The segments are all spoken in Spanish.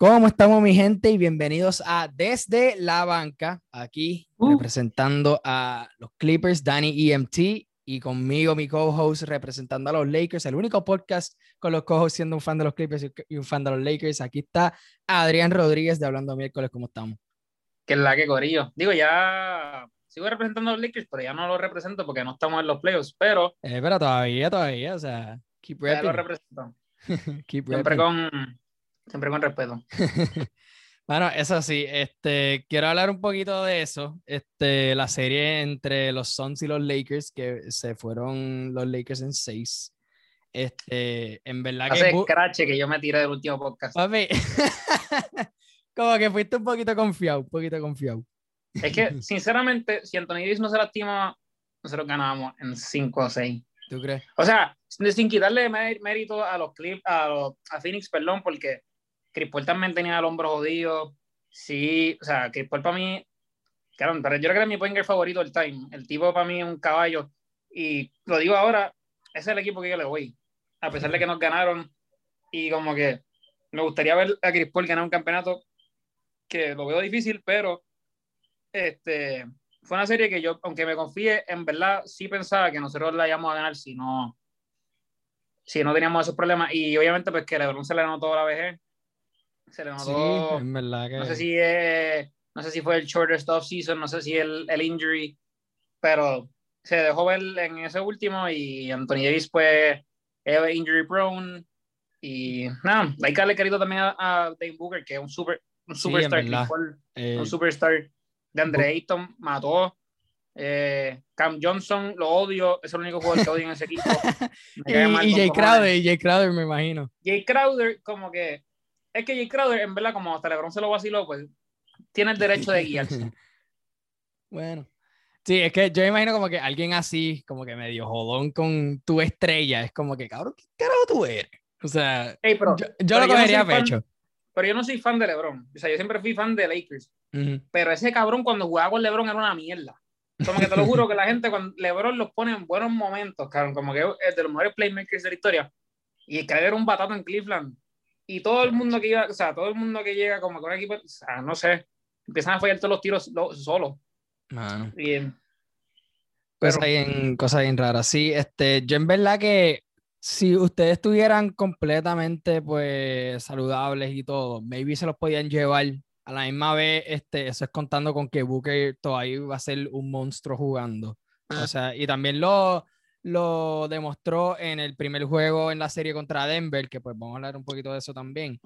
¿Cómo estamos, mi gente? Y bienvenidos a Desde la Banca, aquí Uh. representando a los Clippers, Danny EMT, y conmigo, mi co-host, representando a los Lakers, el único podcast con los co-hosts siendo un fan de los Clippers y- un fan de los Lakers. Aquí está Adrián Rodríguez de Hablando Miércoles. ¿Cómo estamos? Que es la que corillo. Digo, ya sigo representando a los Lakers, pero ya no los represento porque no estamos en los playoffs, pero Eh, pero todavía, todavía, o sea, keep ya repping, represento. keep Siempre con, siempre con respeto. Bueno, eso sí, este, quiero hablar un poquito de eso. Este, la serie entre los Suns y los Lakers, que se fueron los Lakers en seis. Este, en verdad que. Hace crache que yo me tiré del último podcast. Papi, como que fuiste un poquito confiado, un poquito confiado. Es que, sinceramente, si Anthony Davis no se lastima, nosotros ganábamos en 5 o 6. ¿Tú crees? O sea, sin quitarle mé- mérito a los Clip, a, los- a Phoenix, perdón, porque Chris Paul también tenía el hombro jodido. Sí, o sea, Chris Paul para mí, claro, pero yo creo que es mi point guard favorito del time. El tipo para mí es un caballo. Y lo digo ahora, ese es el equipo que yo le voy. A pesar de que nos ganaron y como que me gustaría ver a Chris Paul ganar un campeonato que lo veo difícil, pero este fue una serie que yo, aunque me confíe, en verdad sí pensaba que nosotros la íbamos a ganar si no, si no teníamos esos problemas. Y obviamente, pues que LeBron se le notó la vejez. Se le Sí, notó. en verdad que. no sé si es- no sé si fue el shortest off season, no sé si el, el injury, pero se dejó ver en ese último y Anthony Davis, pues, es injury prone. Y nada, hay que darle crédito también a, a Dave Booker, que es un super, un Sí, superstar. Paul, eh, un superstar de Andre Ayton mató eh, Cam Johnson lo odio es el único jugador que odio en ese equipo y, y Jay. Crowder, y Jay Crowder, me imagino. Jay Crowder como que es que Jay Crowder en verdad como hasta LeBron se lo vaciló pues tiene el derecho de guiarse Bueno. Sí, es que yo me imagino como que alguien así, como que medio jodón con tu estrella, es como que, cabrón, ¿qué carajo tú eres? O sea, Ey, pero, yo, yo pero lo no cogería a soy fan- pecho. pero yo no soy fan de LeBron o sea yo siempre fui fan de Lakers Ujú. pero ese cabrón cuando jugaba con LeBron era una mierda como que te lo juro que la gente cuando LeBron los pone en buenos momentos cabrón como que es de los mejores playmakers de la historia y que era un batato en Cleveland y todo el mundo que iba o sea todo el mundo que llega como un equipo o sea no sé empiezan a fallar todos los tiros lo- solos Mano. y Cosas Pero- bien, cosas bien raras. Sí, este, yo en verdad que si ustedes estuvieran completamente pues saludables y todo, maybe se los podían llevar a la misma vez, este, eso es contando con que Booker todavía va a ser un monstruo jugando. O sea, y también lo, lo demostró en el primer juego en la serie contra Denver, que pues vamos a hablar un poquito de eso también.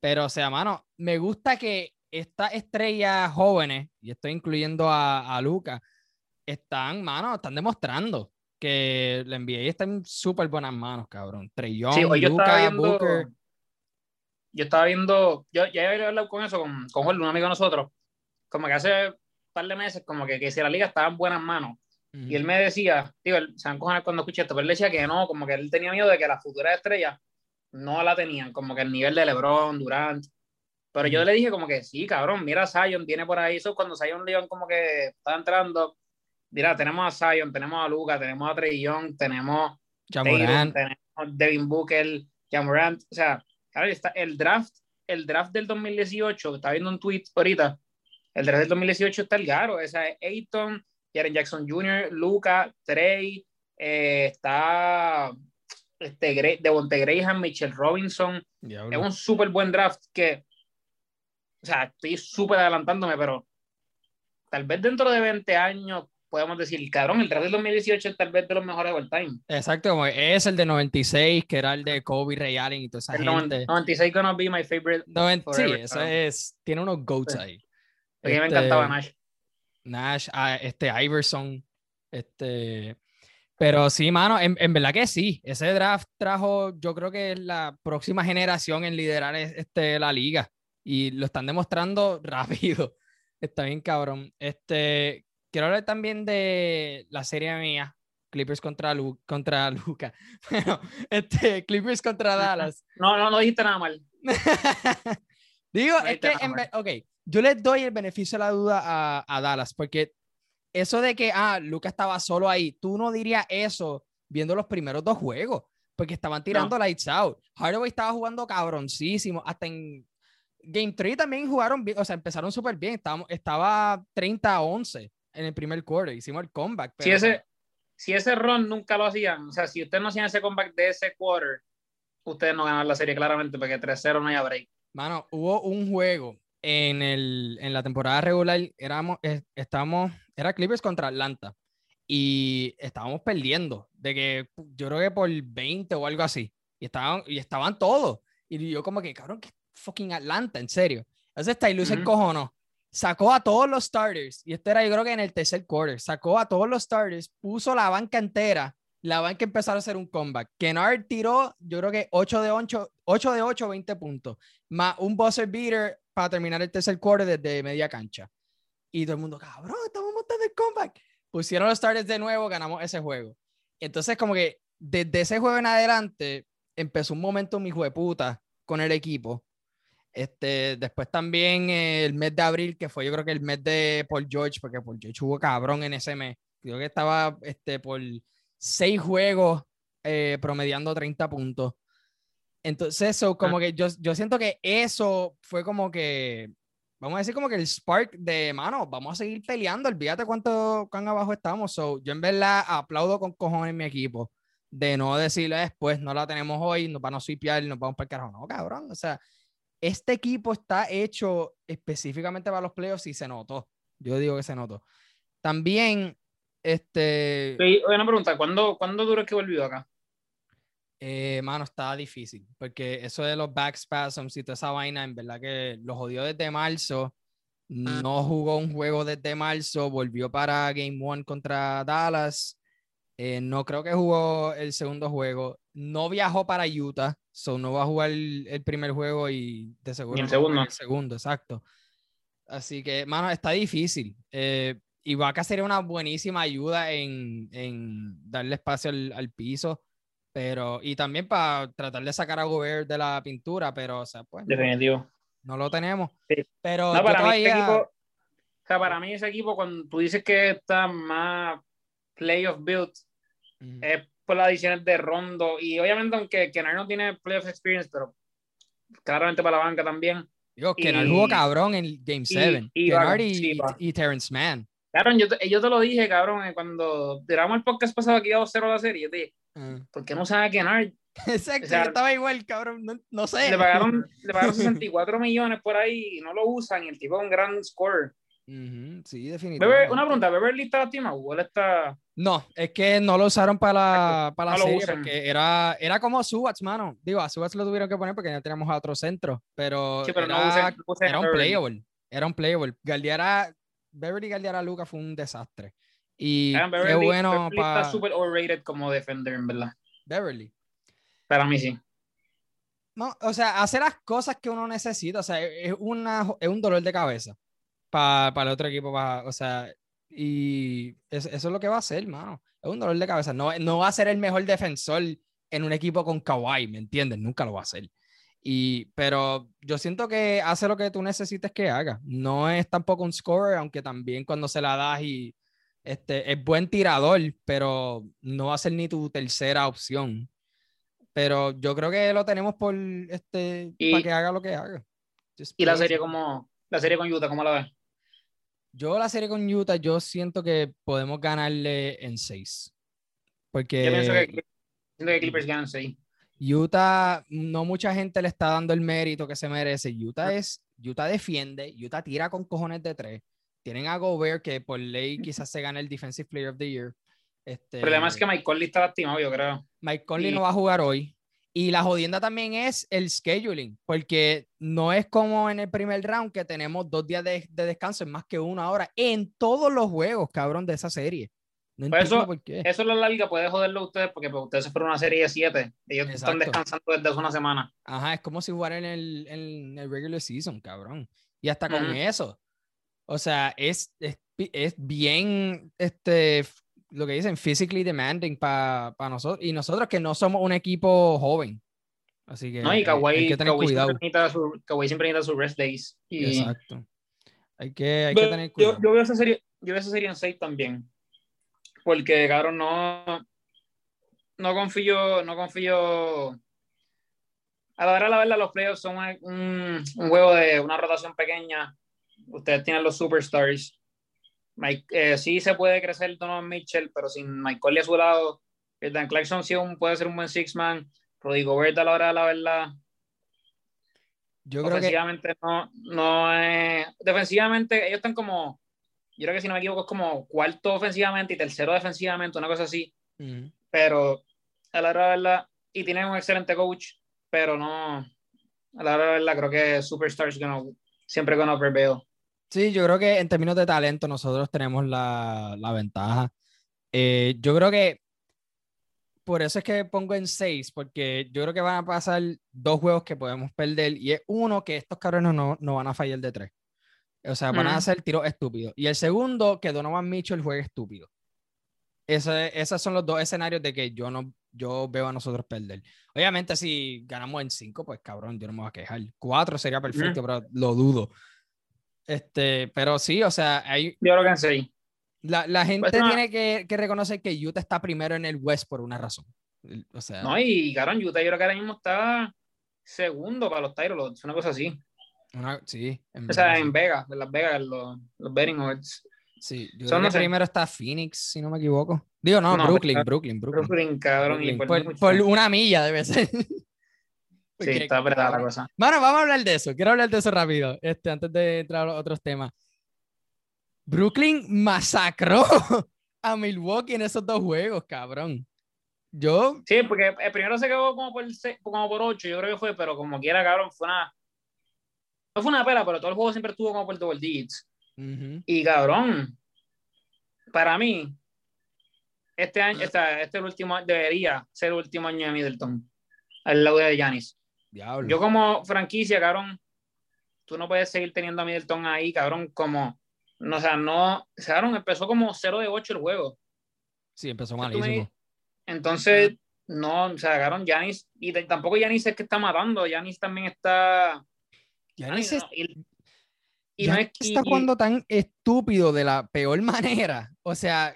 Pero, o sea, mano, me gusta que estas estrellas jóvenes, y estoy incluyendo a, a Luca, están, mano, están demostrando que la NBA está en súper buenas manos, cabrón. Young, Sí, estaba Luka, viendo. Booker. Yo estaba viendo. Yo ya había hablado con eso con, con Jorge, un amigo de nosotros. Como que hace un par de meses, como que, que si la liga estaba en buenas manos. Y él me decía, digo, se van a cuando escuché esto, pero él decía que no, como que él tenía miedo de que las futuras estrellas no la tenían, como que el nivel de LeBron, Durant. Pero yo le dije, como que sí, cabrón, mira, Zion viene por ahí. Eso es cuando Zion Leon, como que estaba entrando. Mira, tenemos a Zion, tenemos a Luca, tenemos a Trey Young, tenemos Ja Tatum, Morant. tenemos Devin Booker, Jamorant, o sea, claro, está el draft, el draft del 2018, estaba viendo un tweet ahorita, el draft del 2018 está el garo, esa es Ayton, Jaren Jackson Jr., Luca, Trey, eh, está este, Gre- Devonte Graham, Mitchell Robinson, es Diablo. un súper buen draft que, o sea, estoy súper adelantándome, pero tal vez dentro de 20 años podemos decir, cabrón, el draft del 2018 es tal vez de los mejores de all time. Exacto, como es el de 96, que era el de Kobe, Ray Allen y toda esa El gente. 96 gonna be my favorite. Noven- sí, forever, eso cabrón. es. Tiene unos goats Sí. ahí. Porque me Este, encantaba Nash. Nash, ah, este Iverson, este, pero sí, mano, en, en verdad que sí, ese draft trajo, yo creo que es la próxima generación en liderar es- este, la liga y lo están demostrando rápido, está bien cabrón. Este, quiero hablar también de la serie mía, Clippers contra, Lu- contra Luca, bueno, este, Clippers contra Dallas. No, no, no dijiste nada mal. Digo, No es que, en ok, yo les doy el beneficio de la duda a, a Dallas, porque eso de que, ah, Luca estaba solo ahí, tú no dirías eso viendo los primeros dos juegos, porque estaban tirando lights out. Hardaway estaba jugando cabroncísimo, hasta en Game 3 también jugaron bien, o sea, empezaron súper bien. Estábamos, estaba 30 a 11 en el primer quarter. Hicimos el comeback. si, ese, si ese run nunca lo hacían, o sea, si ustedes no hacían ese comeback de ese quarter, ustedes no ganan la serie claramente porque 3-0 no hay break. Mano, hubo un juego en, el, en la temporada regular, éramos, estábamos, era Clippers contra Atlanta y estábamos perdiendo, de que yo creo que por 20 o algo así, y estaban, y estaban todos. Y yo como que, cabrón, que fucking Atlanta, en serio. Entonces Tyloo uh -huh. se sacó a todos los starters, y este era yo creo que en el tercer quarter, sacó a todos los starters, puso la banca entera, la banca empezó a hacer un comeback. Kennard tiró, yo creo que 8 de 8, 8 de 8, 20 puntos, más un buzzer beater para terminar el tercer quarter desde media cancha. Y todo el mundo, cabrón, estamos montando el comeback. Pusieron los starters de nuevo, ganamos ese juego. Entonces, como que desde ese juego en adelante, empezó un momento mi puta con el equipo. Este, después también el mes de abril, que fue yo creo que el mes de Paul George, porque Paul George hubo cabrón en ese mes. Creo que estaba este, por seis juegos eh, promediando 30 puntos. Entonces, eso, como que yo, yo siento que eso fue como que, vamos a decir como que el spark de, mano, vamos a seguir peleando, olvídate cuánto, cuán abajo estamos. So, yo en verdad aplaudo con cojones mi equipo de no decirle después, no la tenemos hoy, nos van a y nos vamos para el carajo. No, cabrón, o sea, este equipo está hecho específicamente para los playoffs y se notó. Yo digo que se notó. También, este... Oye, una pregunta, ¿cuándo, ¿cuándo duró que volvió acá? Eh, mano, está difícil, porque eso de los back spasms y toda esa vaina, en verdad que lo jodió desde marzo, no jugó un juego desde marzo, volvió para Game One contra Dallas, eh, no creo que jugó el segundo juego, no viajó para Utah, so no va a jugar el, primer juego y de seguro el segundo. el segundo, exacto. Así que, mano, está difícil. Eh, Vaca sería una buenísima ayuda en, en darle espacio al, al piso pero y también para tratar de sacar a Gobert de la pintura, pero o sea, pues definitivo. No, lo tenemos. Sí. Pero no, para, mí ese equipo, o sea, para mí ese equipo cuando tú dices que está más playoff build uh es por las adiciones de Rondo y obviamente aunque Kenar no tiene playoff experience, pero claramente para la banca también. Digo, Kenar jugó cabrón en Game 7. Y, y, y, sí, y, Terrence Mann. Cabrón, yo te, yo te lo dije, cabrón, cuando tiramos el podcast pasado aquí a 2-0 la serie, yo te dije, Uh. ¿Por qué no sabe Kennard? Exacto, o sea, estaba igual, cabrón, no, no, sé. Le pagaron, le pagaron 64 millones por ahí y no lo usan y el tipo es un gran scorer. Uh -huh, sí, definitivamente. una pregunta, ¿Beverly está lastimado o él está...? No, es que no lo usaron para la, para la no serie porque era, era como Subats, mano. Digo, a Subats lo tuvieron que poner porque ya teníamos a otro centro, pero, sí, pero era, no usen, usen era un playable. Era un playable. Galdiara, Beverly Galdiara Luca fue un desastre. Y Beverly, qué bueno Beverly está súper overrated como defender, en verdad. Beverly. Para mí sí. No, o sea, hace las cosas que uno necesita, o sea, es, una, es un dolor de cabeza para, para el otro equipo, para, o sea, y eso, eso, es lo que va a hacer, mano. Es un dolor de cabeza. No, no va a ser el mejor defensor en un equipo con Kawhi, ¿me entiendes? Nunca lo va a hacer. Y, pero yo siento que hace lo que tú necesites que haga. No es tampoco un scorer, aunque también cuando se la das y este, es buen tirador, pero no va a ser ni tu tercera opción. Pero yo creo que lo tenemos por este y, para que haga lo que haga. Just y la serie como la serie con Utah, ¿cómo la ves? Yo la serie con Utah, yo siento que podemos ganarle en seis. Porque yo pienso que, siento que Clippers ganan seis. Utah, no mucha gente le está dando el mérito que se merece. Utah es, Utah defiende, Utah tira con cojones de tres tienen a Gobert, que por ley quizás se gane el Defensive Player of the Year. Este, el problema es que Mike Conley está lastimado, yo creo. Mike Conley y... no va a jugar hoy. Y la jodienda también es el scheduling, porque no es como en el primer round que tenemos dos días de, de descanso, es más que una hora en todos los juegos, cabrón, de esa serie. No pues eso, por qué. eso la larga puede joderlo a ustedes, porque pues, ustedes se fueron una serie de siete. Ellos Exacto. están descansando desde hace una semana. Ajá, es como si jugara en el, en el regular season, cabrón. Y hasta con uh -huh. eso, o sea, es, es, es, bien, este, lo que dicen, physically demanding para pa nosotros. Y nosotros que no somos un equipo joven. Así que, no, y Kawhi, hay que tener Kawhi cuidado. Siempre necesita su, Kawhi siempre necesita sus rest days. Y... Exacto. Hay que, hay que tener cuidado. Yo, yo, veo esa serie, yo veo esa serie en 6 también. Porque, cabrón, no, no confío, no confío a la hora de la verdad, los playoffs son un, un, juego de una rotación pequeña. Ustedes tienen los superstars. Mike, eh, sí se puede crecer Donovan Mitchell, pero sin Michael a su lado, Dan Clarkson sí puede ser un buen six-man. Rudy Gobert a la hora de la verdad. Yo creo que... no, no es... Defensivamente, ellos están como... Yo creo que si no me equivoco es como cuarto ofensivamente y tercero defensivamente, una cosa así. Pero a la hora de la verdad, y tienen un excelente coach, pero no... A la hora de la verdad, creo que Superstars gonna, siempre gonna prevail. Sí, yo creo que en términos de talento nosotros tenemos la, la ventaja. Eh, yo creo que por eso es que pongo en 6, porque yo creo que van a pasar dos juegos que podemos perder. Y es uno que estos cabrones no, no van a fallar de tres. O sea, van a hacer tiros estúpidos. Y el segundo, que Donovan Mitchell juegue estúpido. Ese, esos son los dos escenarios de que yo no yo veo a nosotros perder. Obviamente, si ganamos en 5, pues cabrón, yo no me voy a quejar. 4 sería perfecto, pero lo dudo. Este, pero sí, o sea, hay. Yo 6. La, la gente pues tiene que, que, reconocer que Utah está primero en el West por una razón. O sea, no, y cabrón, Utah yo creo que ahora mismo está segundo para los Tyros, una cosa así. Una, sí. o sea, en Vegas, en Las Vegas, los, los betting odds. Sí, yo creo que primero está Phoenix, si no me equivoco. Digo, no, Brooklyn, Brooklyn, Brooklyn, Brooklyn. cabrón. y por, por, una milla debe ser. sí, está apretada la cosa. Bueno, vamos a hablar de eso. Quiero hablar de eso rápido, este, antes de entrar a otros temas. Brooklyn masacró a Milwaukee en esos dos juegos, cabrón. Yo. Sí, porque el primero se quedó como por, como por 8, yo creo que fue, pero como quiera, cabrón, fue una. No fue una pela, pero todo el juego siempre estuvo como por double digits. Y cabrón, para mí, este año, este, este el último, debería ser el último año de Middleton, al lado de Yanis. Yo como franquicia, cabrón, tú no puedes seguir teniendo a Middleton ahí, cabrón, como no, o sea, no, Aaron empezó como 0 de 8 el juego. Sí, empezó malísimo. Entonces, no, o sea, agarraron Yanis, y tampoco Yanis es que está matando, Yanis también está... Yanis y, no es que, está jugando tan estúpido de la peor manera. O sea,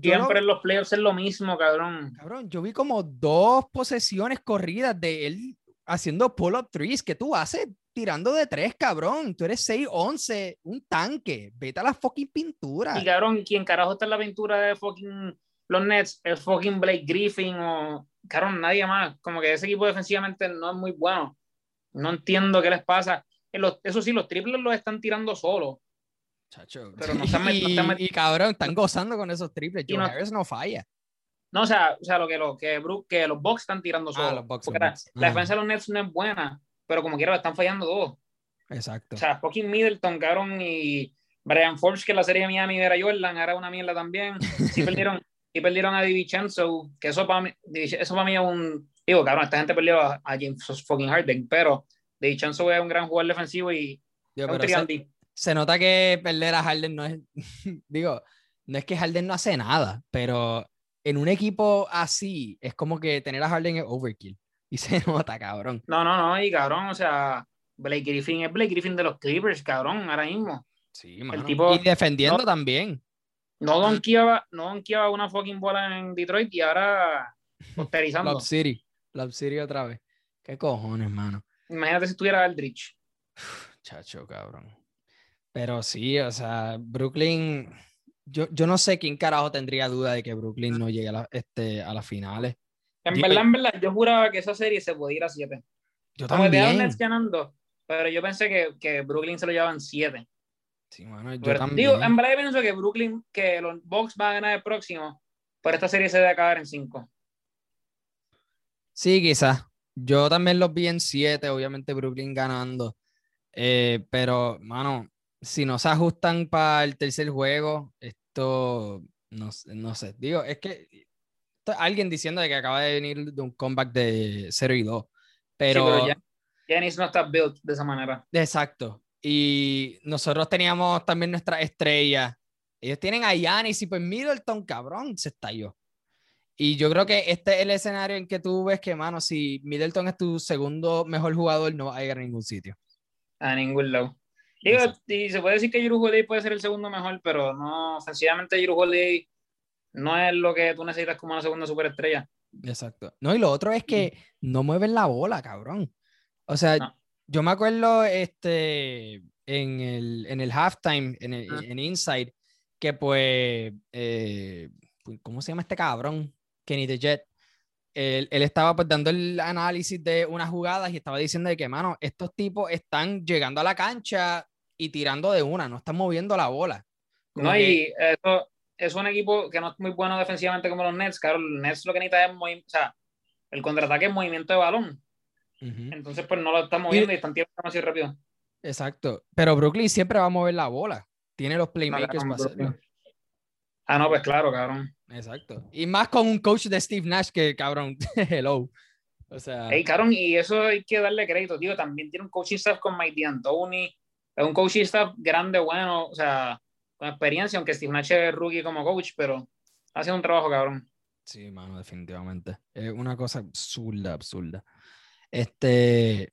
siempre en los playoffs es lo mismo, cabrón. Cabrón, yo vi como dos posesiones corridas de él haciendo pull-up threes que tú haces tirando de tres, cabrón. Tú eres 6-11, un tanque. Vete a la fucking pintura. Y cabrón, ¿quién carajo está en la pintura de fucking los Nets? El fucking Blake Griffin o. Cabrón, nadie más. Como que ese equipo defensivamente no es muy bueno. No entiendo qué les pasa. Eso sí, los triples los están tirando solos. Chacho. Pero no están, y, cabrón, están gozando con esos triples. Joe no, Harris no falla. No, o sea, o sea lo que, lo, que, que los Bucks están tirando ah, solos. la, la, defensa de los Nets no es buena pero como quiera, están fallando dos. Exacto. O sea, fucking Middleton, cabrón, y Brian Forbes, que la serie de Miami era Jordan, era una mierda también. Sí perdieron, y perdieron a DiVincenzo, que eso para mí, eso para mí es un... Digo, cabrón, esta gente perdió a, James fucking Harden, pero DiVincenzo es un gran jugador defensivo y se, se, nota que perder a Harden no es... digo, no es que Harden no hace nada, pero en un equipo así es como que tener a Harden es overkill. Y se nota, cabrón. No, no, no, y cabrón, o sea, Blake Griffin es Blake Griffin de los Clippers, cabrón, ahora mismo. Sí, El tipo, y defendiendo también. No donkeaba, no donkeaba una fucking bola en Detroit y ahora posterizando. Love City, Love City otra vez. ¿Qué cojones, mano? Imagínate si estuviera Aldrich. Chacho, cabrón. Pero sí, o sea, Brooklyn, yo, yo no sé quién carajo tendría duda de que Brooklyn no llegue a, este, a las finales. En verdad, en verdad, yo juraba que esa serie se podía ir a 7. Yo también. Nets ganando, pero yo pensé que, que Brooklyn se lo llevaban 7. Sí, bueno, yo también. Digo, en verdad yo pienso que Brooklyn, que los Bucks van a ganar el próximo, pero esta serie se debe acabar en 5. Sí, quizás. Yo también los vi en 7, obviamente Brooklyn ganando. Eh, pero, mano, si no se ajustan para el tercer juego, esto no, no sé. Digo, es que alguien diciendo de que acaba de venir de un comeback de 0 y 2. Pero, ya, no está built de esa manera. Exacto. Y nosotros teníamos también nuestra estrella. Ellos tienen a Yanis y pues Middleton, cabrón, se estalló. Y yo creo que este es el escenario en que tú ves que, mano, si Middleton es tu segundo mejor jugador, no va a llegar a ningún sitio. A ningún lado. Digo, y se puede decir que Juru Holiday puede ser el segundo mejor, pero no, sencillamente Juru Holiday no es lo que tú necesitas como una segunda superestrella. Exacto. No, y lo otro es que no mueven la bola, cabrón. O sea, yo me acuerdo este, en, el, en el halftime, en, el, en Inside, que pues, eh, ¿cómo se llama este cabrón? Kenny the Jet. Él, él, estaba pues dando el análisis de unas jugadas y estaba diciendo de que, mano, estos tipos están llegando a la cancha y tirando de una, no están moviendo la bola. no, y eso es un equipo que no es muy bueno defensivamente como los Nets. Claro, los Nets lo que necesita es muy, o sea, el contraataque es movimiento de balón. Entonces, pues no lo están moviendo y, están tirando así rápido. Exacto. Pero Brooklyn siempre va a mover la bola. Tiene los playmakers para hacerlo. Ah, no, pues claro, cabrón. Exacto. Y más con un coach de Steve Nash que, cabrón, hello. O sea. Hey, cabrón, y eso hay que darle crédito, tío. También tiene un coaching staff con Mike D'Antoni. Es un coaching staff grande, bueno, o sea, con experiencia, aunque Steve Nash es rookie como coach, pero hace un trabajo, cabrón. Sí, mano, definitivamente. Es una cosa absurda, absurda. Este,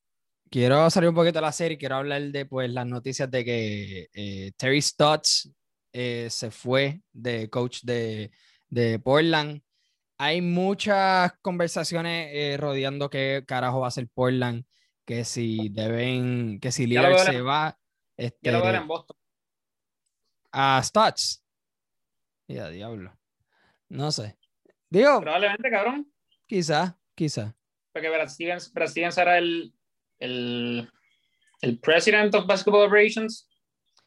quiero salir un poquito de la serie, quiero hablar de pues las noticias de que eh, Terry Stotts eh, se fue de coach de, de Portland. Hay muchas conversaciones eh, rodeando qué carajo va a ser Portland, que si deben, que si Lillard se va. Este, lo en Boston. A Stotts. Y a diablo. No sé. Digo. Probablemente, cabrón. Quizá, quizá. Porque Brad Stevens, Brad Stevens era el, el, el President of Basketball Operations.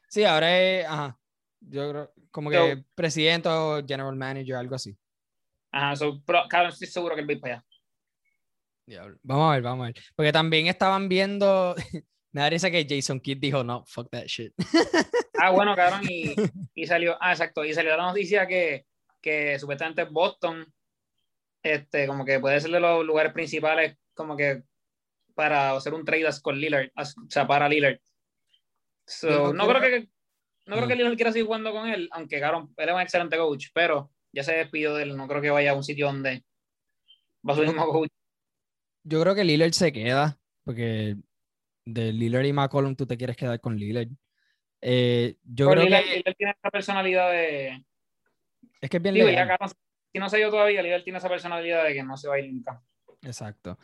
Sí, ahora es. Ajá. Yo creo, como que presidente o general manager, algo así. Ajá, so, pero, claro, estoy seguro que él va para allá. Diablo. Vamos a ver, vamos a ver. Porque también estaban viendo. Me da risa que Jason Kidd dijo, no, fuck that shit. ah, bueno, cabrón, y, y, salió, ah, exacto, y salió la noticia que, que supuestamente Boston, este, como que puede ser de los lugares principales, como que para hacer un trade con Lillard, o sea, para Lillard. So, no, creo que, no creo que Lillard quiera seguir jugando con él, aunque él es un excelente coach, pero ya se despidió de él, no creo que vaya a un sitio donde va a su mismo coach. Yo creo que Lillard se queda, porque de Lillard y McCollum tú te quieres quedar con Lillard. Eh, yo creo Lillard, que... Lillard tiene esa personalidad de... Es que es bien Digo, ya, si no se ido todavía, Lillard tiene esa personalidad de que no se va a ir nunca. Exacto.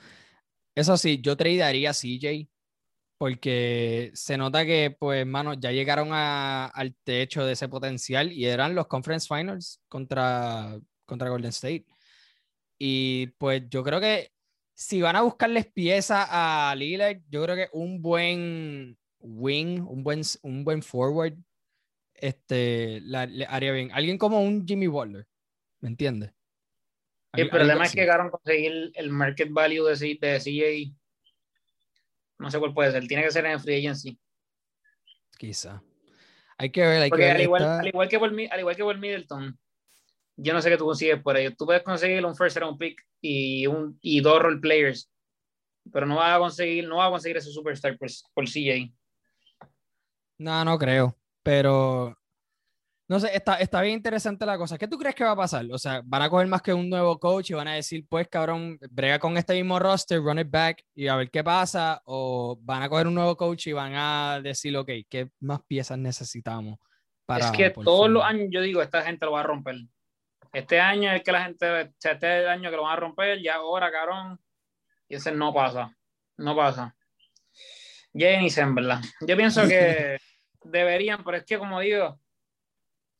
Eso sí, yo tradearía a CJ porque se nota que, pues, mano, ya llegaron a, al techo de ese potencial y eran los Conference Finals contra, contra Golden State. Y pues yo creo que si van a buscarles piezas a Lillard, yo creo que un buen wing, un buen, un buen forward, este, la, le haría bien. Alguien como un Jimmy Butler, ¿me entiendes? El problema es que llegaron a conseguir el market value de, de CJ no sé cuál puede ser. Tiene que ser en free agency. Quizá. Hay que ver. Hay Porque que al, igual, al, igual, que por, al igual que por Middleton, yo no sé qué tú consigues por ello. Tú puedes conseguir un first round pick y, un, y dos role players, pero no vas a conseguir, no vas a conseguir ese superstar por, por CJ. No, no creo. Pero no sé, está, está bien interesante la cosa. ¿Qué tú crees que va a pasar? O sea, ¿van a coger más que un nuevo coach y van a decir, pues, cabrón, brega con este mismo roster, run it back y a ver qué pasa? ¿O van a coger un nuevo coach y van a decir, ok, ¿qué más piezas necesitamos? Para, es que todos los años yo digo, esta gente lo va a romper. Este año es que la gente, este año que lo van a romper, ya ahora, cabrón. Y ese no pasa. No pasa. Jenny, en verdad. Yo pienso que deberían, pero es que como digo,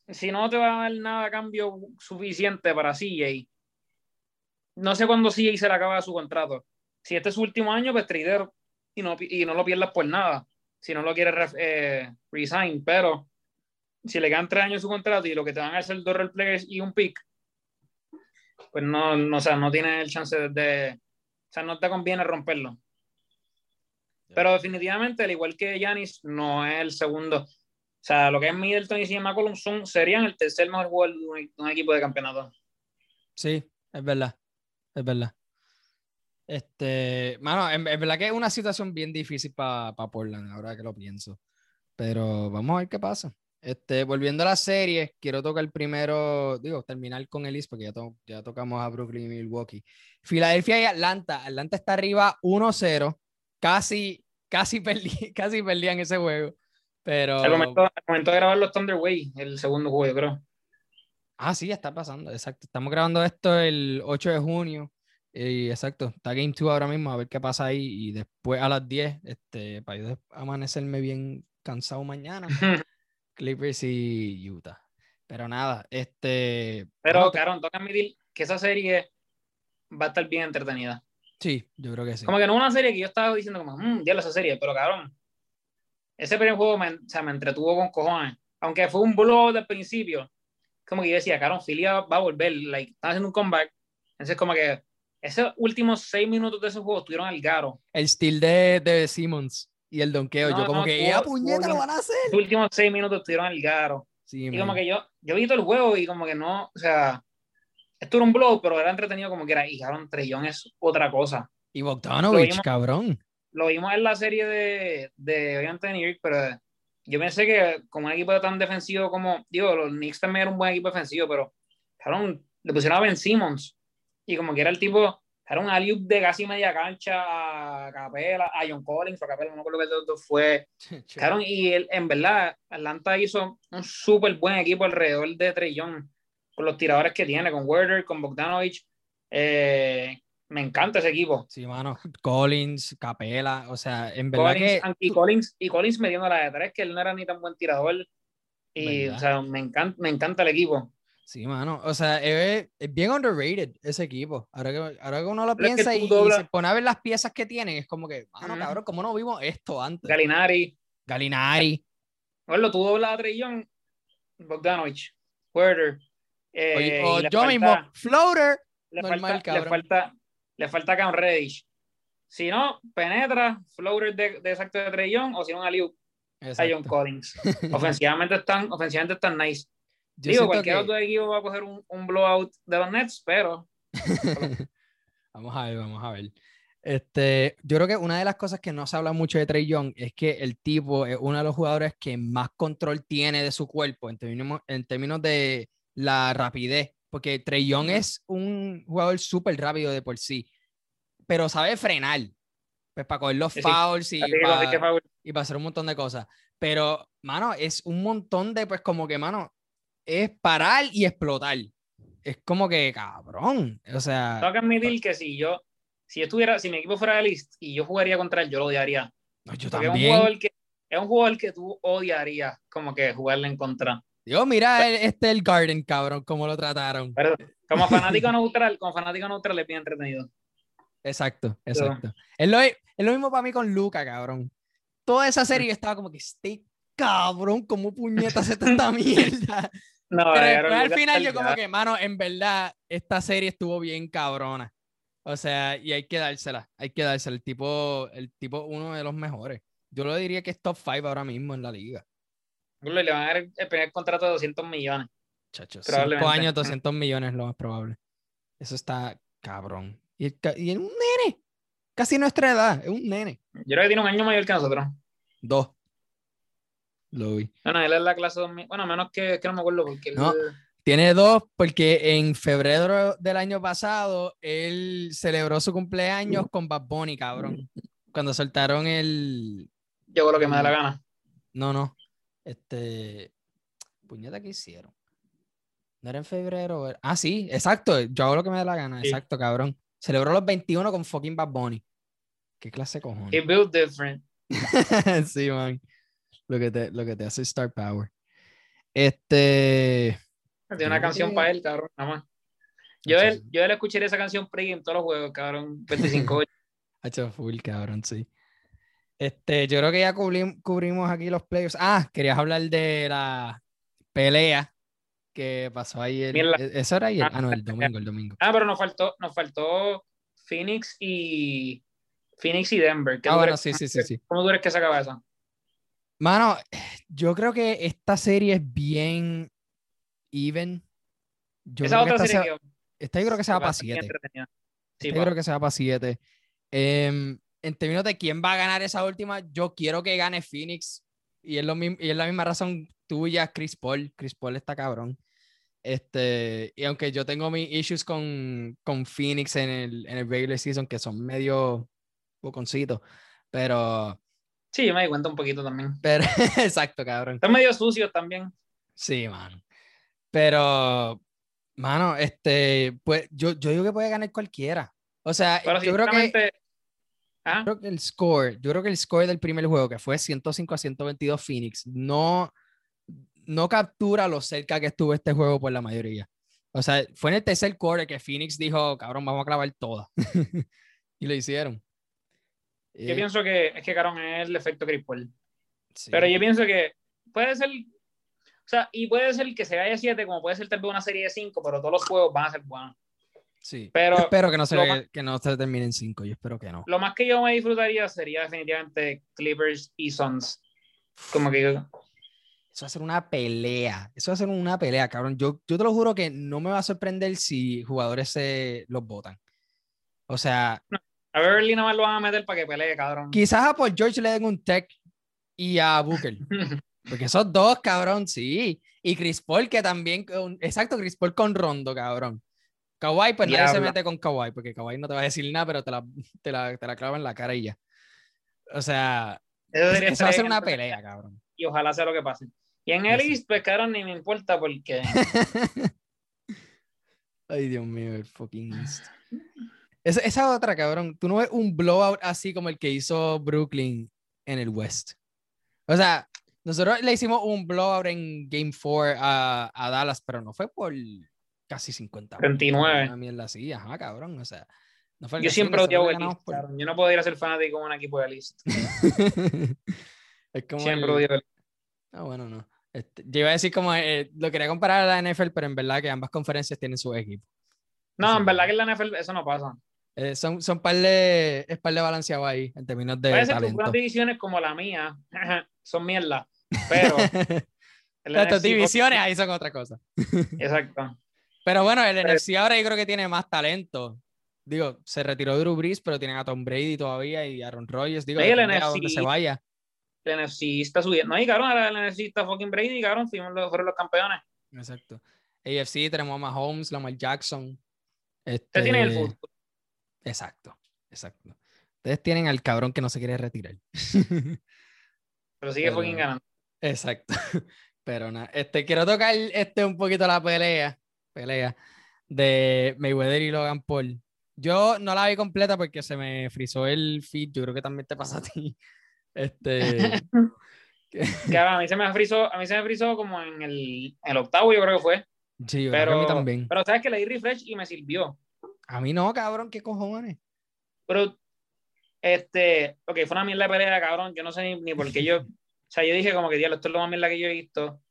si no te va a dar nada a cambio suficiente para CJ, no sé cuándo CJ se le acaba su contrato. Si este es su último año, pues trader y no, y no lo pierdas por nada. Si no lo quieres eh, resign, pero si le quedan tres años su contrato y lo que te van a hacer dos players y un pick, pues no, no, o sea, no tienes el chance de, o sea, no te conviene romperlo. Pero definitivamente, al igual que Yanis, no es el segundo. O sea, lo que es Middleton y CM McCollum son, serían el tercer mejor jugador de un, equipo de campeonato. Sí, es verdad. Es verdad. Este, mano, es, verdad que es una situación bien difícil para Portland, ahora que lo pienso. Pero vamos a ver qué pasa. Este, volviendo a la serie, quiero tocar primero, digo, terminar con Ellis porque ya, ya tocamos a Brooklyn y Milwaukee. Filadelfia y Atlanta. Atlanta está arriba 1-0. Casi, casi, perdí, casi perdían ese juego. Pero. Al momento, momento de grabar los Thunderway, el segundo juego, creo. Ah, sí, está pasando, exacto. Estamos grabando esto el 8 de junio. Y exacto, está Game 2 ahora mismo, a ver qué pasa ahí. Y después a las 10, este, para yo amanecerme bien cansado mañana, Clippers y Utah. Pero nada, este. Pero, claro, toca admitir que esa serie va a estar bien entretenida. Sí, yo creo que sí. Como que no una serie que yo estaba diciendo como, mmm, ya esa serie, pero cabrón, ese primer juego me, o sea, me entretuvo con cojones. Aunque fue un blow del principio, como que yo decía, cabrón, Filia va a volver, like, está haciendo un comeback. Entonces, como que esos últimos seis minutos de ese juego estuvieron al garo. El steel de, de Simmons y el donkeo, yo como que, ¡ya puñeta lo van a hacer! Los últimos seis minutos estuvieron al garo. Sí, y como que yo, yo vi todo el juego y como que no, o sea, esto era un blog, pero era entretenido como que era, y cabrón, Trellón es otra cosa. Y Bogdanovich, cabrón. Lo vimos en la serie de, de obviamente de New York, pero yo pensé que como un equipo tan defensivo como, digo, los Knicks también eran un buen equipo defensivo, pero cabrón, le pusieron a Ben Simmons y como que era el tipo, era un alley de casi media cancha a Capela, a John Collins a Capela, no me acuerdo qué fue. Cabrón, y él, en verdad, Atlanta hizo un súper buen equipo alrededor de Trellón con los tiradores que tiene, con Werder, con Bogdanovich. Eh, me encanta ese equipo. Sí, mano. Collins, Capela, o sea, en verdad que... Y Collins, y Collins metiendo la de tres, que él no era ni tan buen tirador. Y, o sea, me encanta, me encanta el equipo. Sí, mano. O sea, es, bien underrated ese equipo. Ahora que, ahora que uno lo piensa y, se pone a ver las piezas que tienen, es como que, mano, cabrón, ¿cómo no vimos esto antes? Galinari. Galinari. Bueno, tú doblas a Young, Bogdanovich, Werder, eh, o yo mismo, floater. Le, falta, le falta, le falta Cam Reddish. Si no, penetra, floater de, de exacto de Trey Young, o si no, a Liu, a John Collins. ofensivamente están, ofensivamente están nice. Digo, cualquier otro equipo va a coger un, un, blowout de los Nets, pero. vamos a ver, vamos a ver. Este, yo creo que una de las cosas que no se habla mucho de Trey Young es que el tipo es uno de los jugadores que más control tiene de su cuerpo en términos, en términos de la rapidez, porque Trey Young es un jugador súper rápido de por sí, pero sabe frenar, pues para coger los fouls y, para, y para hacer un montón de cosas. Pero, mano, es un montón de, pues como que, mano, es parar y explotar. Es como que, cabrón, o sea... Tengo que admitir que si yo, si estuviera, si mi equipo fuera de list y yo jugaría contra él, yo lo odiaría. yo también. Es un, jugador que, es un jugador que tú odiarías como que jugarle en contra. Dios, mira este el Garden, cabrón, cómo lo trataron. Pero como fanático neutral, como fanático neutral es bien entretenido. Exacto, exacto. Es, lo, es, lo, mismo para mí con Luca, cabrón. Toda esa serie estaba como que, este cabrón, ¿cómo puñetas esta mierda? No, pero al final yo como que, mano, en verdad, esta serie estuvo bien cabrona. O sea, y hay que dársela, hay que dársela. El tipo, el tipo uno de los mejores. Yo lo diría que es top 5 ahora mismo en la liga. Le van a dar el primer contrato de 200 millones. Chachos, 5 años, 200 millones lo más probable. Eso está cabrón. Y, y es un nene. Casi nuestra edad, es un nene. Yo creo que tiene un año mayor que nosotros. Dos. Lo vi. Bueno, él es la clase 2000. Bueno, menos que, que no me acuerdo porque no, tiene dos porque en febrero del año pasado él celebró su cumpleaños con Bad Bunny, cabrón. Cuando soltaron el... Llegó lo que me da la gana. No, no. Este, puñeta que hicieron. No era en febrero. Ah, sí, exacto. Yo hago lo que me da la gana. Exacto, cabrón. Celebró los 21 con fucking Bad Bunny. ¿Qué clase de cojones? It built different. sí, man. Lo que, te, lo que te hace Star Power. Este. Tiene una canción para él, cabrón, nada más. Yo, él, yo le escuché esa canción pre en todos los juegos, cabrón. 25 Ha hecho full, cabrón, sí. Este, yo creo que ya cubrimos aquí los players. Ah, querías hablar de la pelea que pasó ayer. E-, ¿Eso era ayer? Ah, no, el domingo, el domingo. Ah, pero nos faltó, nos faltó Phoenix y Phoenix y Denver. Ah, bueno, sí, sí, sí, sí. ¿Cómo crees que se acaba eso? Mano, yo creo que esta serie es bien even. Yo Esa otra serie esta yo creo que se va para 7. Sí, yo creo que se va para 7. Eh, en términos de quién va a ganar esa última, yo quiero que gane Phoenix. Y es, lo mismo, y es la misma razón tuya, Chris Paul. Chris Paul está cabrón. Este, y aunque yo tengo mis issues con, con Phoenix en el, en el regular season, que son medio boconcitos, pero. Sí, yo me di cuenta un poquito también. Pero, exacto, cabrón. Están medio sucios también. Sí, mano. Pero, mano, este, pues yo, yo digo que puede ganar cualquiera. O sea, Pero yo creo que, sinceramente, ¿ah? creo que el score, yo creo que el score del primer juego, que fue 105 a 122 Phoenix, no, no captura lo cerca que estuvo este juego por la mayoría. O sea, fue en el tercer quarter que Phoenix dijo, cabrón, vamos a clavar todas. y lo hicieron. yo Eh, pienso que es que, cabrón, es el efecto Chris sí. Pero yo pienso que puede ser, o sea, y puede ser que se vaya 7, como puede ser tal vez una serie de 5, pero todos los juegos van a ser buenos. Sí. Pero Yo espero que no, se, más- que no se termine en 5, yo espero que no. lo más que yo me disfrutaría sería definitivamente Clippers y Suns. Como que Eso va a ser una pelea. Eso va a ser una pelea, cabrón. Yo, yo te lo juro que no me va a sorprender si jugadores se los votan. O sea, a Beverly nada más lo van a meter para que pelee, cabrón. quizás a Paul George le den un tech y a Booker. Porque esos dos, cabrón, sí. Y Chris Paul, que también, exacto, Chris Paul con Rondo, cabrón. Kawhi, pues nadie se mete con Kawhi, porque Kawhi no te va a decir nada, pero te la, te la, te la clava en la cara y ya. O sea, Eso va a ser una pelea, cabrón. Y ojalá sea lo que pase. Y en el. East, pues, cabrón, ni me importa porque Ay, Dios mío, el fucking East. Esa, esa otra, cabrón. Tú no ves un blowout así como el que hizo Brooklyn en el West. O sea, nosotros le hicimos un blowout en Game 4 a, a Dallas, pero no fue por casi 50. puntos, 39. Una mierda así, ajá, cabrón. O sea, no fue yo siempre le el East. por-. Yo no podría ser fanático de un equipo del East. es como Siempre el- odio el Ah, bueno, no. Este, yo iba a decir como eh, lo quería comparar a la NFL, pero en verdad que ambas conferencias tienen su equipo. No, en verdad que en la NFL eso no pasa. Eh, son, son par de, es par de balanceado ahí en términos de Puede ser que talento. unas divisiones como la mía son mierda, pero Las divisiones ahí son otra cosa. Exacto. Pero bueno, el Pero- NFC ahora yo creo que tiene más talento. Digo, se retiró Drew Brees, pero tienen a Tom Brady todavía y Aaron Rodgers. Digo, Sí, el a NFC donde se vaya. El NFC está subiendo. No, ahora el NFC está fucking Brady, cabrón, fuimos los, fueron los campeones. Exacto. AFC tenemos a Mahomes, Lamar Jackson. Este... Usted tiene el futuro. Exacto, exacto. Ustedes tienen al cabrón que no se quiere retirar. Pero sigue Pero- fucking ganando. Exacto. Pero nada, este, quiero tocar este, un poquito la pelea, pelea de Mayweather y Logan Paul. Yo no la vi completa porque se me frizó el feed. Yo creo que también te pasa a ti. Este, a mí se me frizó, a mí se me frizó como en el, el octavo, yo creo que fue. sí, yo creo que Pero, a mí también. pero sabes que le di refresh y me sirvió. A mí no, cabrón, qué cojones. Pero, este, ok, fue una mierda de pelea, cabrón. Yo no sé ni, ni por qué yo. O sea, yo dije como que, diablo, esto es lo más mierda que yo he visto.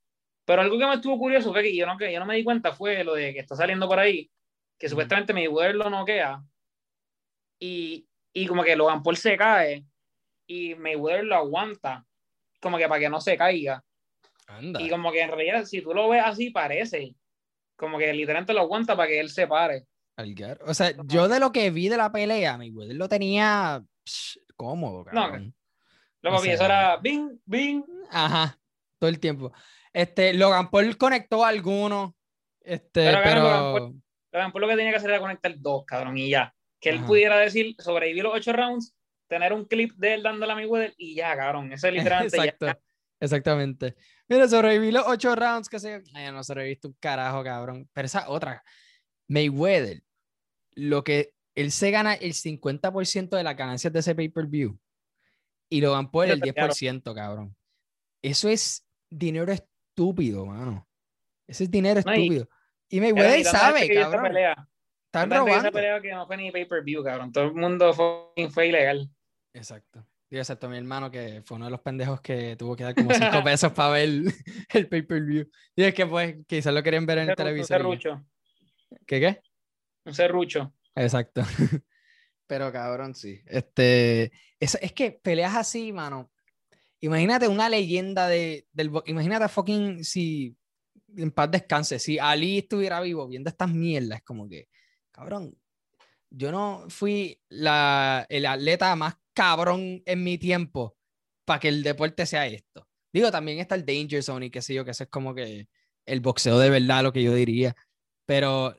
Pero algo que me estuvo curioso fue que yo no, que yo no me di cuenta fue lo de que está saliendo por ahí, que supuestamente Mayweather lo noquea y, y como que Logan Paul se cae y Mayweather lo aguanta, como que para que no se caiga. Anda. Y como que en realidad, si tú lo ves así, parece. Como que literalmente lo aguanta para que él se pare. O sea, yo de lo que vi de la pelea, Mayweather lo tenía psh, cómodo, No, cabrón. Luego, O sea- eso era bing, bing. Ajá, todo el tiempo. Este, Logan Paul conectó a algunos, este, Pero, pero, Logan Logan Paul lo que tenía que hacer era conectar dos, cabrón, y ya. Que él Ajá. pudiera decir, sobreviví los ocho rounds, tener un clip de él dándole a Mayweather y ya, cabrón. Eso es literalmente Exacto, ya. exactamente. Mira, sobreviví los ocho rounds, que yo. Ay, no sobreviviste un carajo, cabrón. Pero esa otra, Mayweather, lo que él se gana el 50% de las ganancias de ese pay-per-view y Logan Paul el Claro. 10%, cabrón. Eso es dinero estúpido, mano. Ese es dinero estúpido. Y Mayweather sabe, cabrón. pelea, Están vio esa robando. pelea que no fue ni pay-per-view, cabrón. Todo el mundo fue, fue ilegal. Exacto. Y excepto mi hermano, que fue uno de los pendejos que tuvo que dar como cinco pesos para ver el, el pay-per-view. Y es que, pues, quizás lo querían ver en el Un televisor. ya. serrucho. ¿Qué qué? Un serrucho. Exacto. Pero cabrón, sí. Este, es, es que peleas así, mano. Imagínate una leyenda de, del Imagínate fucking si en paz descanse, si Ali estuviera vivo viendo estas mierdas, como que, cabrón, yo no fui la, el atleta más cabrón en mi tiempo para que el deporte sea esto. Digo, también está el Danger Zone y qué sé yo, que eso es como que el boxeo de verdad, lo que yo diría. Pero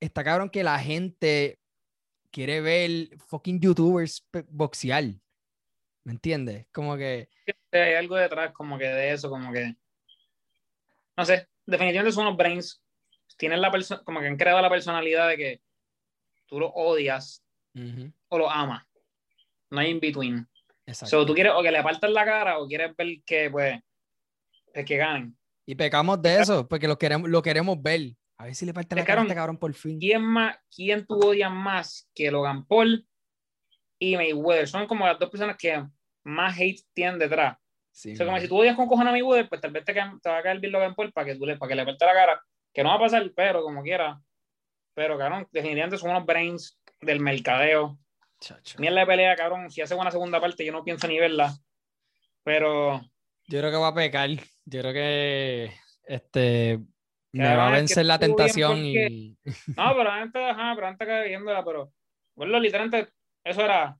está cabrón que la gente quiere ver fucking youtubers boxear. ¿Me entiendes? Como que, Hay algo detrás como que de eso, como que... No sé, definitivamente son unos brains. Tienen la persona, como que han creado la personalidad de que tú lo odias Ujú, o lo amas. No hay in between. Exacto. So, tú quieres o que le partan la cara o quieres ver que, pues, es que ganen. Y pecamos de eso, porque lo queremos, lo queremos ver. A ver si le parte la cara a este cabrón por fin. ¿Quién, más, ¿Quién tú odias más que Logan Paul y Mayweather? Son como las dos personas que más hate tienen detrás. Sí, O sea, como si tú odias con cojones a Mayweather, pues tal vez te, te va a caer bien Logan Paul para que, tú le, para que le parte la cara. Que no va a pasar, pero como quiera. Pero, cabrón, definitivamente son unos brains del mercadeo. Chacho. Mierda de pelea, cabrón. Si hace una segunda parte, yo no pienso ni verla. Pero Yo creo que va a pecar. Yo creo que este me va a que vencer la tentación porque- y No, pero antes, ajá, pero antes acabé viéndola, pero bueno, literalmente, eso era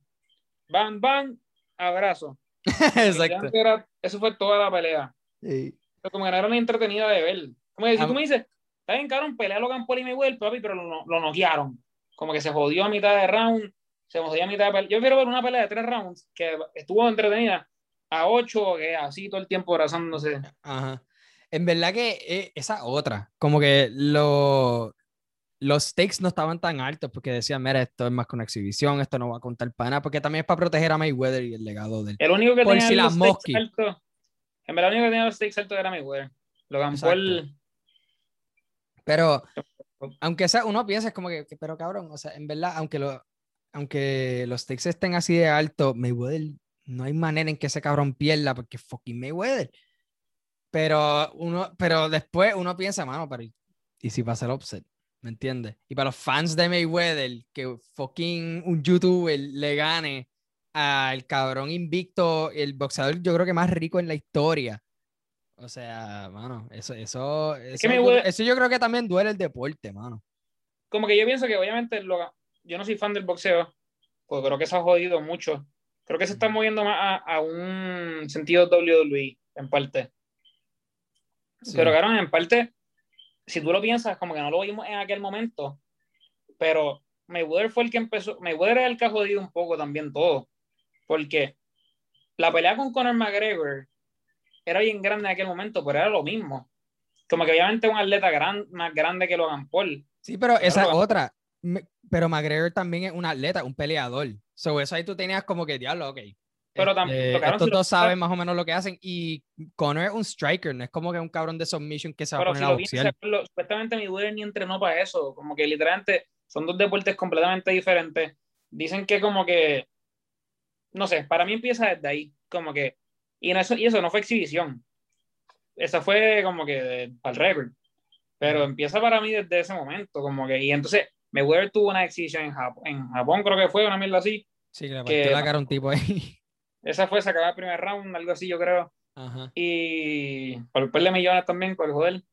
bang, bang, abrazo. exacto. Era- eso fue toda la pelea. Sí. Pero como que no era ni entretenida de ver. Como que si tú me dices, está bien, cabrón, pelea Logan Paul y Mayweather, papi, pero lo, lo noquearon. Como que se jodió a mitad de round, se jodió a mitad de pelea. Yo prefiero ver una pelea de tres rounds que estuvo entretenida a ocho, que así todo el tiempo abrazándose. Ajá. En verdad que eh, esa otra, como que lo- los stakes no estaban tan altos porque decían, mira, esto es más que una exhibición, esto no va a contar para nada, porque también es para proteger a Mayweather y el legado de él. El único que Por tenía si los stakes altos, en verdad, el único que tenía los stakes altos era Mayweather. Logan. Paul. Pero, aunque sea, uno piensa, es como que, que, pero cabrón, o sea, en verdad, aunque, lo, aunque los stakes estén así de alto, Mayweather, no hay manera en que ese cabrón pierda porque fucking Mayweather. Pero, uno, pero después uno piensa, mano, pero ¿y y si pasa el upset? ¿Me entiendes? Y para los fans de Mayweather, que fucking un youtuber le gane al cabrón invicto, el boxeador yo creo que más rico en la historia. O sea, mano, eso, eso, eso, Mayweather- eso yo creo que también duele el deporte, mano. Como que yo pienso que obviamente Logan- yo no soy fan del boxeo, porque creo que se ha jodido mucho. Creo que se está moviendo más a, a un sentido WWE, en parte. Sí. Pero, claro, en parte, si tú lo piensas, como que no lo vimos en aquel momento, pero Mayweather fue el que empezó, Mayweather es el que ha jodido un poco también todo, porque la pelea con Conor McGregor era bien grande en aquel momento, pero era lo mismo. Como que obviamente un atleta gran, más grande que Logan Paul. Sí, pero esa es otra. Pero McGregor también es un atleta, un peleador. So, eso ahí tú tenías como que, diablo, ok. Pero tam- Este, tocaron estos si dos saben más o menos lo que hacen. Y Conor es un striker, no es como que un cabrón de submission que se va a poner si a boxear. lo- supuestamente Mayweather ni entrenó para eso. Como que literalmente son dos deportes completamente diferentes. Dicen que como que, no sé, para mí empieza desde ahí. Como que, y, en eso, y eso no fue exhibición. Eso fue como que para el récord. Pero empieza para mí desde ese momento. Como que, y entonces Mayweather tuvo una exhibición en Japón, en Japón creo que fue, una mierda así. Sí, que le que- partió la cara a un tipo ahí. Esa fue, se acabó el primer round, algo así yo creo. Ajá. y por par de millones también, por joder.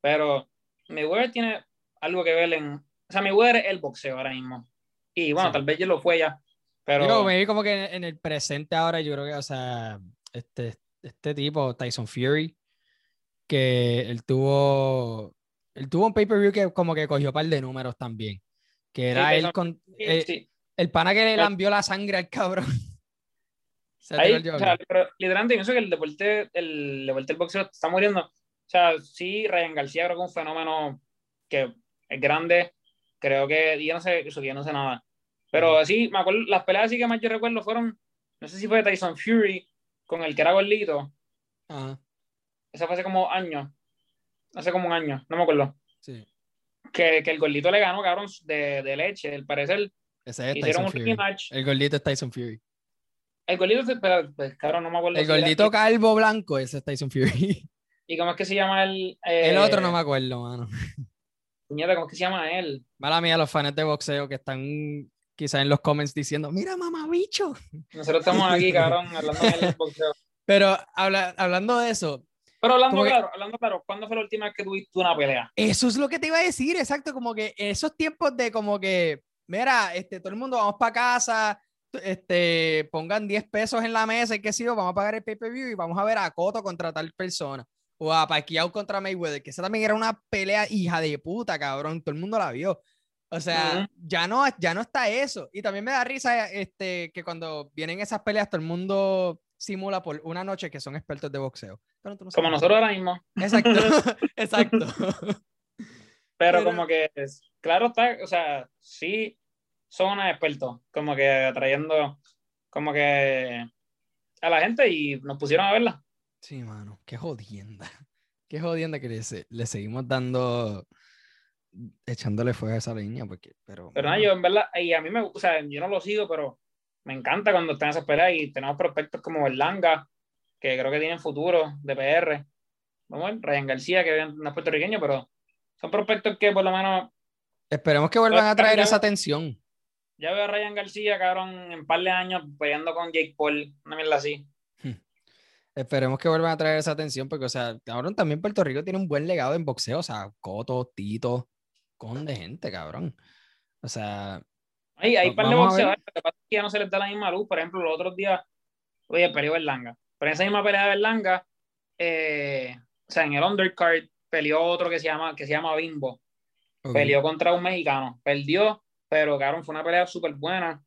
Pero Mayweather tiene algo que ver en. O sea, Mayweather es el boxeo ahora mismo. Y bueno, Sí. tal vez yo lo fue ya. Pero Digo, me vi como que en, el presente ahora, yo creo que, o sea, este, este tipo, Tyson Fury, que él tuvo, él tuvo un pay-per-view que como que cogió par de números también. Que era Sí, él con, sí, eh, sí. el pana que le lambió la sangre al cabrón. Se Ahí, o sea, pero literalmente pienso que el deporte, el deporte del boxeo está muriendo. O sea, sí, Ryan García creo que es un fenómeno que es grande. Creo que yo no sé, eso yo no sé nada. Pero sí, me acuerdo, las peleas así que más yo recuerdo fueron, no sé si fue Tyson Fury con el que era gordito. Ajá, Esa fue hace como años. Hace como un año, no me acuerdo. sí. Que, que el gordito le ganó, cabrón, de, de leche. Al parecer, Ese es Tyson un Fury. rematch. El gordito es Tyson Fury. El gordito, pero, pues, cabrón, no me acuerdo. El si gordito calvo blanco, ese es Tyson Fury. ¿Y cómo es que se llama el. eh, El otro no me acuerdo, mano. puñeta, ¿Cómo es que se llama él? Mala mía, los fans de boxeo que están quizás en los comments diciendo, mira, mamá, bicho. Nosotros estamos aquí, cabrón, hablando del boxeo. Pero habla- hablando de eso, Pero hablando claro, hablando claro, ¿cuándo fue la última vez que tuviste una pelea? eso es lo que te iba a decir, exacto, como que esos tiempos de como que, mira, este, todo el mundo vamos para casa, este, pongan 10 pesos en la mesa y qué sé yo, vamos a pagar el pay-per-view y vamos a ver a Coto contra tal persona. O a Pacquiao contra Mayweather, que esa también era una pelea hija de puta, cabrón, todo el mundo la vio. O sea, Ujú. ya, no, ya no está eso. Y también me da risa este, que cuando vienen esas peleas, todo el mundo simula por una noche que son expertos de boxeo. Pero no Como nosotros ahora mismo. Exacto, exacto. Pero, Pero- como que, claro está, o sea, sí, son unos expertos, como que atrayendo como que a la gente y nos pusieron a verla. Sí, mano, qué jodienda. Qué jodienda que le, le seguimos dando, echándole fuego a esa línea, porque, pero... Pero nada, yo en verdad, y a mí me, o sea, yo no lo sigo, pero me encanta cuando están esas peleas y tenemos prospectos como Berlanga, que creo que tienen futuro de PR. Vamos a ver, Ryan García, que no es puertorriqueño, pero son prospectos que por lo menos... Esperemos que vuelvan a traer esa atención. Ya veo a Ryan García, cabrón, en un par de años peleando con Jake Paul, una mierda así. Esperemos que vuelvan a traer esa atención, porque, o sea, cabrón, también Puerto Rico tiene un buen legado en boxeo, o sea, Coto, Tito, con de gente, cabrón. O sea. Hay, hay par de boxeadores, que pasa que ya no se les da la misma luz. Por ejemplo, los otros días, oye, peleó Berlanga. Pero en esa misma pelea de Berlanga, eh, o sea, en el undercard, peleó otro que se llama, que se llama Bimbo. Peleó contra un mexicano. Perdió, pero, cabrón, fue una pelea súper buena.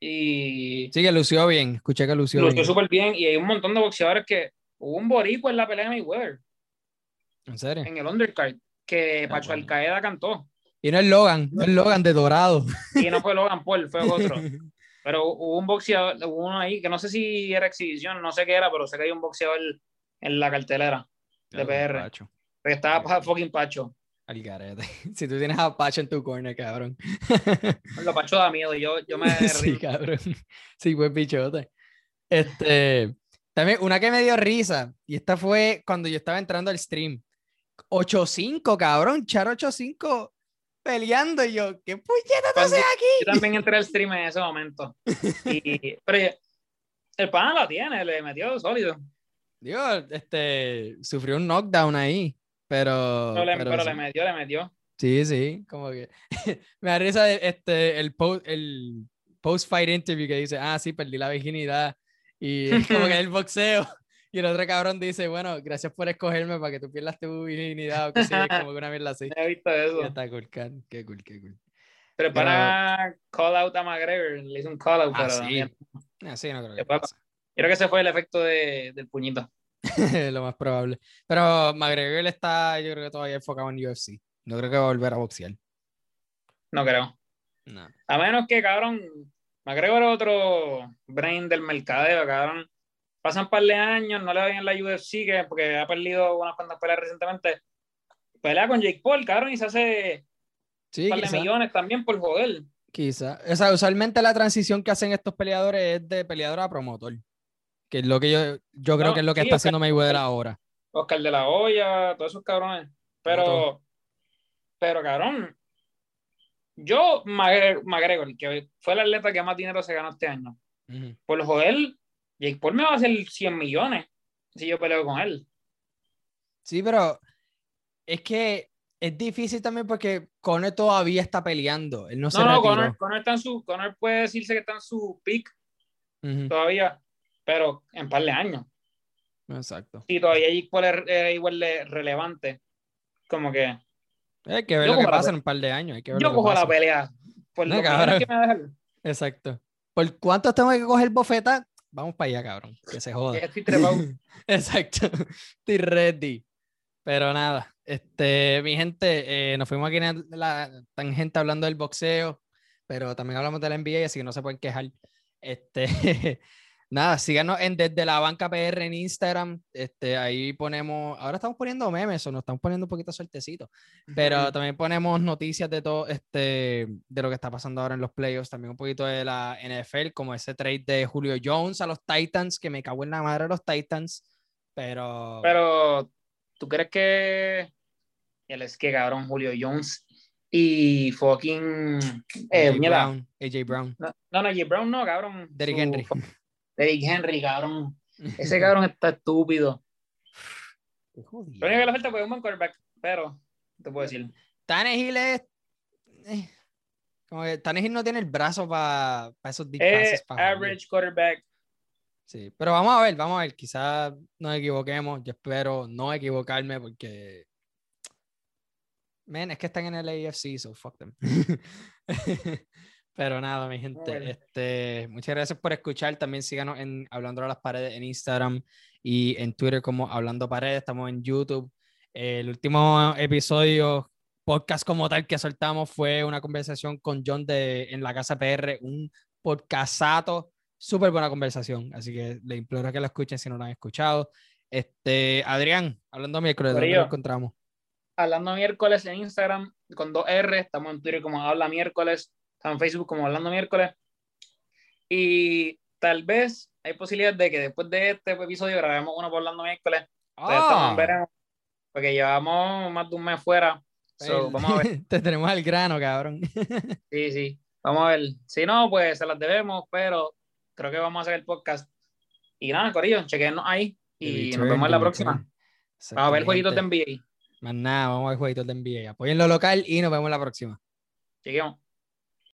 Y... Sí, que lució bien. Escuché que lució, lució súper bien. Y hay un montón de boxeadores que... Hubo un boricua en la pelea de Mayweather. ¿En serio? En el undercard. Que Pacho Alcaeda cantó. Y no es Logan, no es Logan de Dorado. Y no fue Logan Paul, fue otro. Pero hubo un boxeador, hubo uno ahí, que no sé si era exhibición, no sé qué era, pero sé que hay un boxeador en la cartelera de PR. Pacho. estaba fucking Pacho. Al garete. Si tú tienes a Pacho en tu corner, cabrón. Lo Pacho da miedo, yo, yo me. sí, cabrón. Sí, buen bichote. Este. También una que me dio risa, y esta fue cuando yo estaba entrando al stream. 8-5, cabrón. Char 8-5 peleando. Y yo, ¿qué puñeta te haces aquí? Yo también entré al stream en ese momento. Y, pero el pana la tiene, le metió sólido. Dios, este, sufrió un knockdown ahí. Pero. pero, le metió, le metió. Sí, sí, como que. me da risa este, el, post, el post-fight interview que dice: Ah, sí, perdí la virginidad. Y como que el boxeo. Y el otro cabrón dice: Bueno, gracias por escogerme para que tú pierdas tu virginidad. O que sí, como que una mierda así. He visto eso. está cool, qué cool, qué cool. Pero para call out a McGregor, le hizo un call out, ah, Sí. Ah, sí, no creo que pasa. Creo que ese fue el efecto de, del puñito. lo más probable. Pero McGregor está, yo creo que todavía enfocado en UFC. No creo que va a volver a boxear. No creo. No. A menos que, cabrón, McGregor es otro brain del mercadeo, cabrón. Pasan un par de años, no le va bien en la UFC, que, porque ha perdido unas cuantas peleas recientemente. Pelea con Jake Paul, cabrón, y se hace un par de millones también por joder. Quizá. O sea, usualmente la transición que hacen estos peleadores es de peleador a promotor que es lo que yo, yo creo que es lo que está haciendo Mayweather ahora. Oscar de la Hoya, todos esos cabrones. Pero, pero cabrón, yo, McGregor, que fue el atleta que más dinero se ganó este año, por lo joder, Jake Paul me va a hacer 100 millones si yo peleo con él. Sí, pero es que es difícil también porque Conor todavía está peleando. Él no, se no, Conor, está en su, Conor puede decirse que está en su peak todavía pero en par de años. Exacto. Y todavía es igual de relevante. Como que. Hay que ver lo que pasa en un par de años. Hay que ver yo cojo la pelea. Por lo que me Exacto. ¿Por cuánto tengo que coger bofeta? Vamos para allá, cabrón. Que se joda. Exacto. Estoy ready. Pero nada, este, mi gente, eh, nos fuimos aquí en la tangente hablando del boxeo, pero también hablamos de la NBA, así que no se pueden quejar. Este, Nada, síganos en Desde la Banca PR en Instagram. Este, ahí ponemos, ahora estamos poniendo memes o nos estamos poniendo un poquito suertecito, pero también ponemos noticias de todo, este, de lo que está pasando ahora en los playoffs, también un poquito de la NFL, como ese trade de Julio Jones a los Titans, que me cago en la madre de los Titans, pero... Pero, ¿tú crees que él es que cabrón Julio Jones y fucking eh, AJ Brown, AJ Brown. No, no, AJ Brown no, cabrón. Derrick Henry. Derrick Henry, cabrón. Ese cabrón está estúpido. Jodido. Lo único que le falta fue un buen quarterback, pero te puedo decir. Tannehill es. Eh, como que Tannehill no tiene el brazo para esos deep passes. average quarterback. Sí, pero vamos a ver, vamos a ver. Quizás nos equivoquemos. Yo espero no equivocarme porque. Men, es que están en el AFC, so fuck them. Pero nada, mi gente, este, muchas gracias por escuchar. También síganos en Hablando a las Paredes en Instagram y en Twitter como Hablando Paredes. Estamos en YouTube. El último episodio podcast como tal que soltamos fue una conversación con John de En la Casa PR, un podcastato, súper buena conversación, así que le imploro que lo escuchen si no lo han escuchado. Este, Adrián, hablando miércoles, ¿dónde lo encontramos? Hablando miércoles en Instagram con dos R, estamos en Twitter como Habla Miércoles, estamos en Facebook como Hablando Miércoles. Y tal vez hay posibilidad de que después de este episodio grabemos uno por Hablando Miércoles. Ah. porque llevamos más de un mes fuera. vamos a ver. Te tenemos al grano, cabrón. sí, sí. Vamos a ver. Si no, pues se las debemos, pero creo que vamos a hacer el podcast. Y nada, Corillo, chequenos ahí y nos vemos en la próxima. Vamos a ver jueguitos de NBA. Más nada, vamos a ver jueguitos de NBA. Apoyen lo local y nos vemos la próxima. Chequeamos.